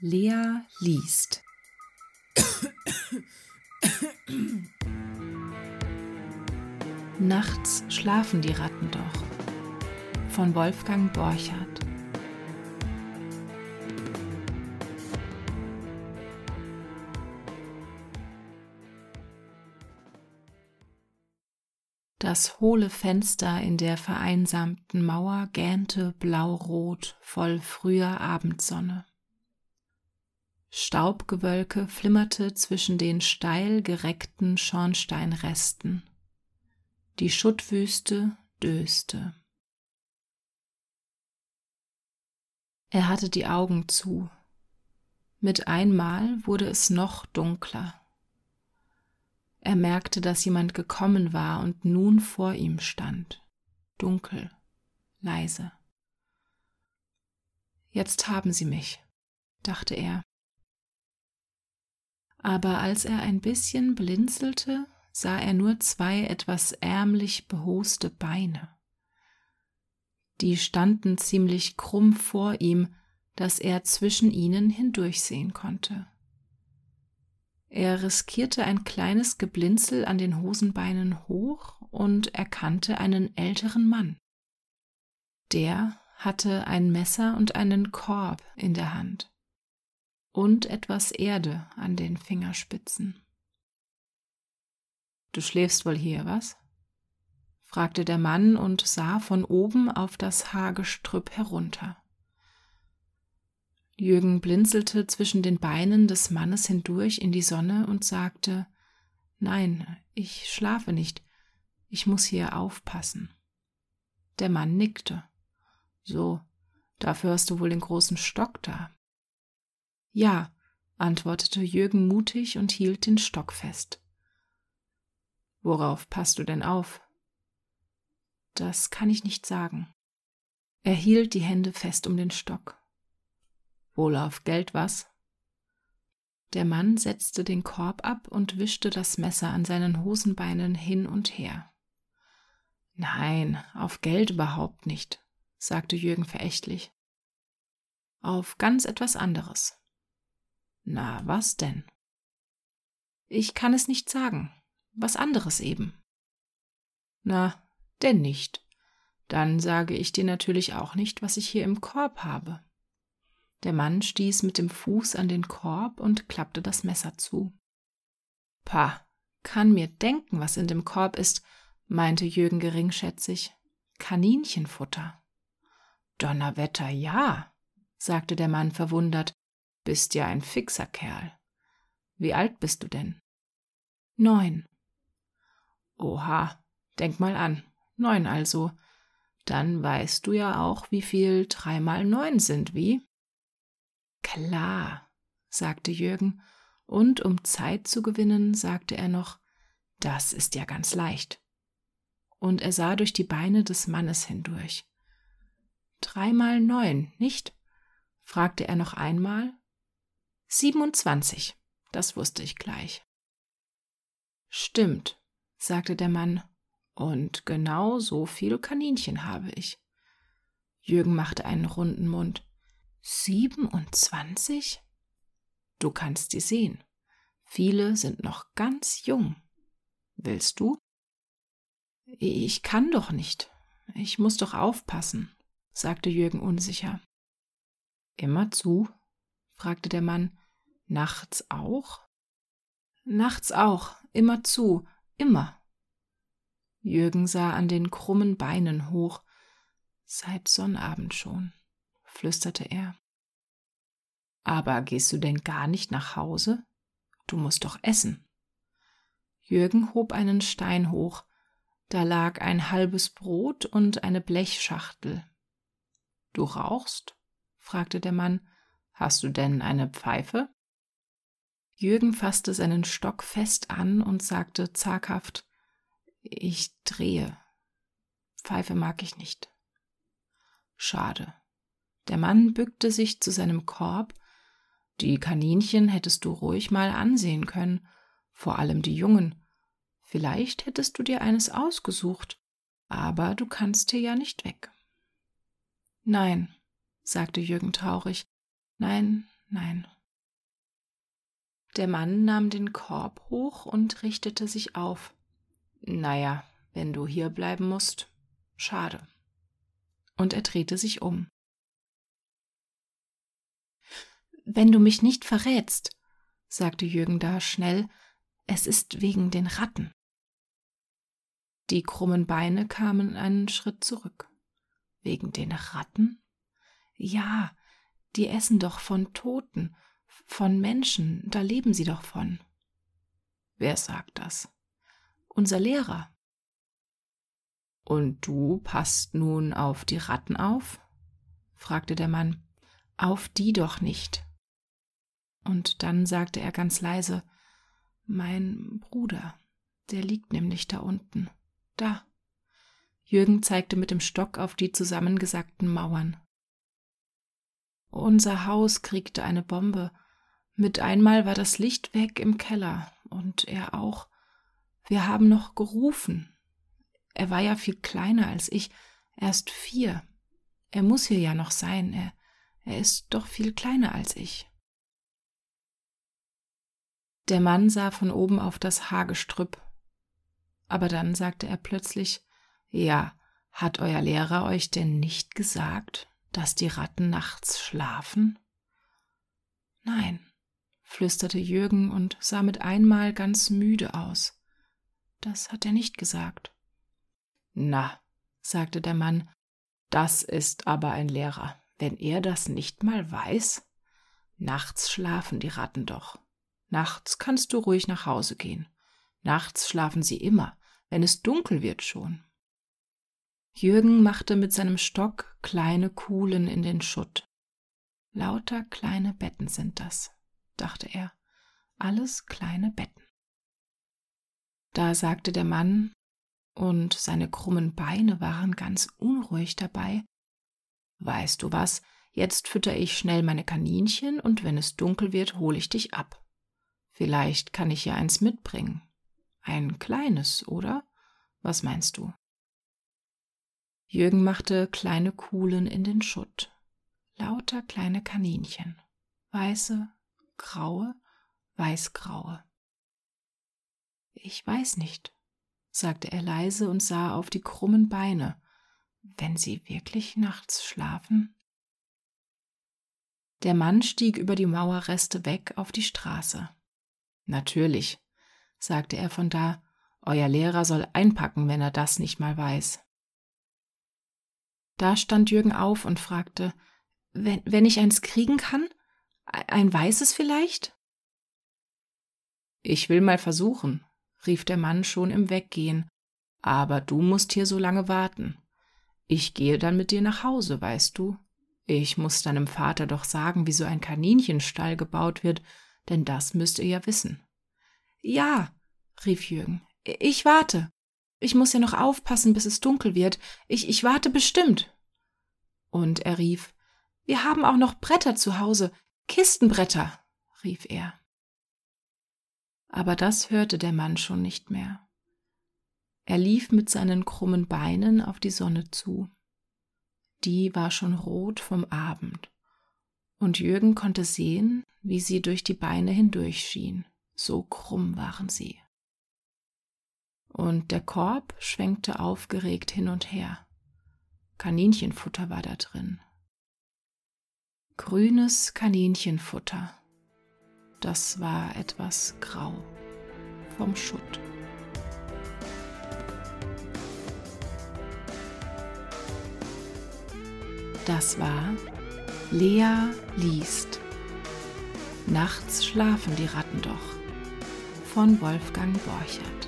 Lea liest. Nachts schlafen die Ratten doch. Von Wolfgang Borchardt. Das hohle Fenster in der vereinsamten Mauer gähnte blaurot voll früher Abendsonne. Staubgewölke flimmerte zwischen den steil gereckten Schornsteinresten. Die Schuttwüste döste. Er hatte die Augen zu. Mit einmal wurde es noch dunkler. Er merkte, dass jemand gekommen war und nun vor ihm stand. Dunkel, leise. Jetzt haben sie mich, dachte er aber als er ein bisschen blinzelte, sah er nur zwei etwas ärmlich behoste Beine. Die standen ziemlich krumm vor ihm, dass er zwischen ihnen hindurchsehen konnte. Er riskierte ein kleines Geblinzel an den Hosenbeinen hoch und erkannte einen älteren Mann. Der hatte ein Messer und einen Korb in der Hand und etwas Erde an den Fingerspitzen. Du schläfst wohl hier, was? fragte der Mann und sah von oben auf das Haargestrüpp herunter. Jürgen blinzelte zwischen den Beinen des Mannes hindurch in die Sonne und sagte Nein, ich schlafe nicht, ich muss hier aufpassen. Der Mann nickte. So, dafür hast du wohl den großen Stock da. Ja, antwortete Jürgen mutig und hielt den Stock fest. Worauf passt du denn auf? Das kann ich nicht sagen. Er hielt die Hände fest um den Stock. Wohl auf Geld was? Der Mann setzte den Korb ab und wischte das Messer an seinen Hosenbeinen hin und her. Nein, auf Geld überhaupt nicht, sagte Jürgen verächtlich. Auf ganz etwas anderes. Na, was denn? Ich kann es nicht sagen. Was anderes eben. Na, denn nicht. Dann sage ich dir natürlich auch nicht, was ich hier im Korb habe. Der Mann stieß mit dem Fuß an den Korb und klappte das Messer zu. Pah, kann mir denken, was in dem Korb ist, meinte Jürgen geringschätzig. Kaninchenfutter. Donnerwetter, ja, sagte der Mann verwundert bist ja ein fixer Kerl. Wie alt bist du denn? Neun. Oha, denk mal an. Neun also. Dann weißt du ja auch, wie viel drei mal neun sind, wie? Klar, sagte Jürgen, und um Zeit zu gewinnen, sagte er noch, das ist ja ganz leicht. Und er sah durch die Beine des Mannes hindurch. Dreimal neun, nicht? fragte er noch einmal 27, das wusste ich gleich. Stimmt, sagte der Mann, und genau so viel Kaninchen habe ich. Jürgen machte einen runden Mund. 27? Du kannst sie sehen. Viele sind noch ganz jung. Willst du? Ich kann doch nicht. Ich muss doch aufpassen, sagte Jürgen unsicher. Immer zu, fragte der Mann. Nachts auch? Nachts auch, immer zu, immer. Jürgen sah an den krummen Beinen hoch. Seit Sonnabend schon, flüsterte er. Aber gehst du denn gar nicht nach Hause? Du musst doch essen. Jürgen hob einen Stein hoch. Da lag ein halbes Brot und eine Blechschachtel. Du rauchst? fragte der Mann. Hast du denn eine Pfeife? Jürgen fasste seinen Stock fest an und sagte zaghaft Ich drehe. Pfeife mag ich nicht. Schade. Der Mann bückte sich zu seinem Korb. Die Kaninchen hättest du ruhig mal ansehen können, vor allem die Jungen. Vielleicht hättest du dir eines ausgesucht, aber du kannst hier ja nicht weg. Nein, sagte Jürgen traurig, Nein, nein. Der Mann nahm den Korb hoch und richtete sich auf. Naja, wenn du hier bleiben musst, schade. Und er drehte sich um. Wenn du mich nicht verrätst, sagte Jürgen da schnell, es ist wegen den Ratten. Die krummen Beine kamen einen Schritt zurück. Wegen den Ratten? Ja, die essen doch von Toten, von Menschen, da leben sie doch von. Wer sagt das? Unser Lehrer. Und du passt nun auf die Ratten auf? fragte der Mann. Auf die doch nicht. Und dann sagte er ganz leise Mein Bruder, der liegt nämlich da unten. Da. Jürgen zeigte mit dem Stock auf die zusammengesackten Mauern. Unser Haus kriegte eine Bombe. Mit einmal war das Licht weg im Keller und er auch. Wir haben noch gerufen. Er war ja viel kleiner als ich, erst vier. Er muss hier ja noch sein, er, er ist doch viel kleiner als ich. Der Mann sah von oben auf das Hagestrüpp. Aber dann sagte er plötzlich Ja, hat euer Lehrer euch denn nicht gesagt, dass die Ratten nachts schlafen? Nein, flüsterte Jürgen und sah mit einmal ganz müde aus. Das hat er nicht gesagt. Na, sagte der Mann, das ist aber ein Lehrer, wenn er das nicht mal weiß. Nachts schlafen die Ratten doch. Nachts kannst du ruhig nach Hause gehen. Nachts schlafen sie immer, wenn es dunkel wird schon. Jürgen machte mit seinem Stock kleine Kuhlen in den Schutt. Lauter kleine Betten sind das, dachte er, alles kleine Betten. Da sagte der Mann, und seine krummen Beine waren ganz unruhig dabei, Weißt du was, jetzt fütter ich schnell meine Kaninchen, und wenn es dunkel wird, hole ich dich ab. Vielleicht kann ich ja eins mitbringen. Ein kleines, oder? Was meinst du? Jürgen machte kleine Kuhlen in den Schutt. Lauter kleine Kaninchen. Weiße, graue, weißgraue. Ich weiß nicht, sagte er leise und sah auf die krummen Beine, wenn sie wirklich nachts schlafen. Der Mann stieg über die Mauerreste weg auf die Straße. Natürlich, sagte er von da, euer Lehrer soll einpacken, wenn er das nicht mal weiß. Da stand Jürgen auf und fragte, wenn, wenn ich eins kriegen kann? Ein weißes vielleicht? Ich will mal versuchen, rief der Mann schon im Weggehen, aber du musst hier so lange warten. Ich gehe dann mit dir nach Hause, weißt du. Ich muss deinem Vater doch sagen, wie so ein Kaninchenstall gebaut wird, denn das müsst ihr ja wissen. Ja, rief Jürgen, ich warte. Ich muss ja noch aufpassen, bis es dunkel wird. Ich, ich warte bestimmt. Und er rief, wir haben auch noch Bretter zu Hause, Kistenbretter, rief er. Aber das hörte der Mann schon nicht mehr. Er lief mit seinen krummen Beinen auf die Sonne zu. Die war schon rot vom Abend, und Jürgen konnte sehen, wie sie durch die Beine hindurch schien, so krumm waren sie. Und der Korb schwenkte aufgeregt hin und her. Kaninchenfutter war da drin. Grünes Kaninchenfutter. Das war etwas grau vom Schutt. Das war Lea liest. Nachts schlafen die Ratten doch von Wolfgang Borchert.